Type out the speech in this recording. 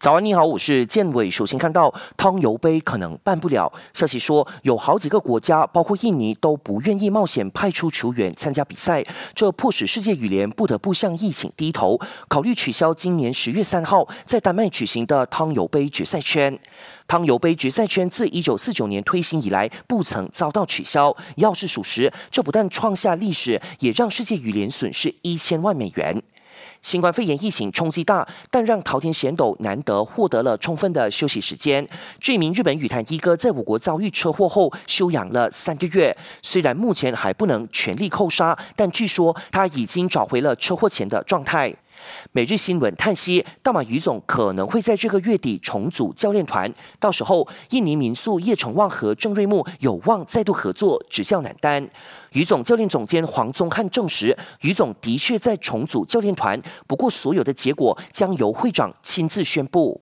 早安，你好，我是建伟。首先看到汤尤杯可能办不了，消息说有好几个国家，包括印尼，都不愿意冒险派出球员参加比赛，这迫使世界羽联不得不向疫情低头，考虑取消今年十月三号在丹麦举行的汤尤杯决赛圈。汤尤杯决赛圈自一九四九年推行以来，不曾遭到取消。要是属实，这不但创下历史，也让世界羽联损失一千万美元。新冠肺炎疫情冲击大，但让桃田贤斗难得获得了充分的休息时间。这名日本羽坛一哥在我国遭遇车祸后休养了三个月，虽然目前还不能全力扣杀，但据说他已经找回了车祸前的状态。每日新闻叹息，大马于总可能会在这个月底重组教练团，到时候印尼民宿叶成旺和郑瑞木有望再度合作执教男单。于总教练总监黄宗汉证实，于总的确在重组教练团，不过所有的结果将由会长亲自宣布。